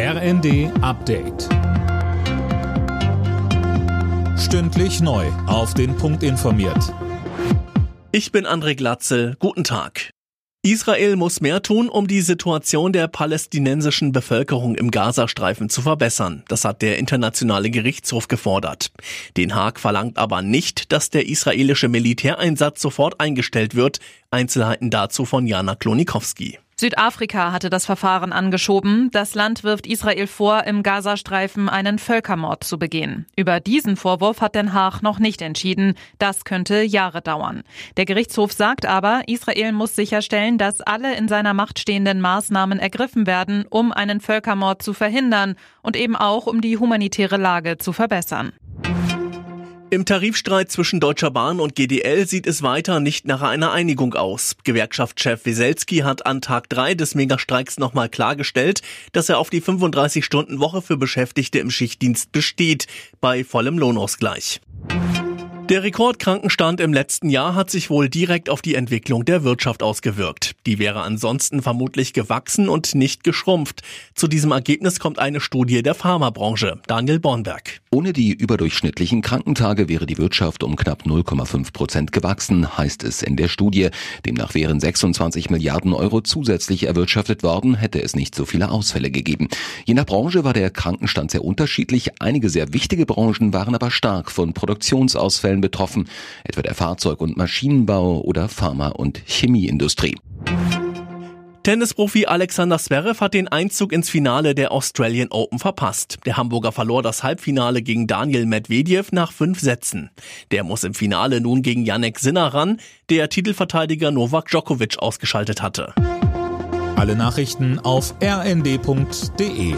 RND Update. Stündlich neu. Auf den Punkt informiert. Ich bin André Glatzel. Guten Tag. Israel muss mehr tun, um die Situation der palästinensischen Bevölkerung im Gazastreifen zu verbessern. Das hat der Internationale Gerichtshof gefordert. Den Haag verlangt aber nicht, dass der israelische Militäreinsatz sofort eingestellt wird. Einzelheiten dazu von Jana Klonikowski. Südafrika hatte das Verfahren angeschoben. Das Land wirft Israel vor, im Gazastreifen einen Völkermord zu begehen. Über diesen Vorwurf hat Den Haag noch nicht entschieden. Das könnte Jahre dauern. Der Gerichtshof sagt aber, Israel muss sicherstellen, dass alle in seiner Macht stehenden Maßnahmen ergriffen werden, um einen Völkermord zu verhindern und eben auch um die humanitäre Lage zu verbessern. Im Tarifstreit zwischen Deutscher Bahn und GDL sieht es weiter nicht nach einer Einigung aus. Gewerkschaftschef Wieselski hat an Tag 3 des Megastreiks nochmal klargestellt, dass er auf die 35-Stunden-Woche für Beschäftigte im Schichtdienst besteht, bei vollem Lohnausgleich. Der Rekordkrankenstand im letzten Jahr hat sich wohl direkt auf die Entwicklung der Wirtschaft ausgewirkt. Die wäre ansonsten vermutlich gewachsen und nicht geschrumpft. Zu diesem Ergebnis kommt eine Studie der Pharmabranche. Daniel Bornberg. Ohne die überdurchschnittlichen Krankentage wäre die Wirtschaft um knapp 0,5 Prozent gewachsen, heißt es in der Studie. Demnach wären 26 Milliarden Euro zusätzlich erwirtschaftet worden, hätte es nicht so viele Ausfälle gegeben. Je nach Branche war der Krankenstand sehr unterschiedlich. Einige sehr wichtige Branchen waren aber stark von Produktionsausfällen Ausfällen betroffen, etwa der Fahrzeug- und Maschinenbau oder Pharma- und Chemieindustrie. Tennisprofi Alexander Zverev hat den Einzug ins Finale der Australian Open verpasst. Der Hamburger verlor das Halbfinale gegen Daniel Medvedev nach fünf Sätzen. Der muss im Finale nun gegen Yannick Sinner ran, der Titelverteidiger Novak Djokovic ausgeschaltet hatte. Alle Nachrichten auf rnd.de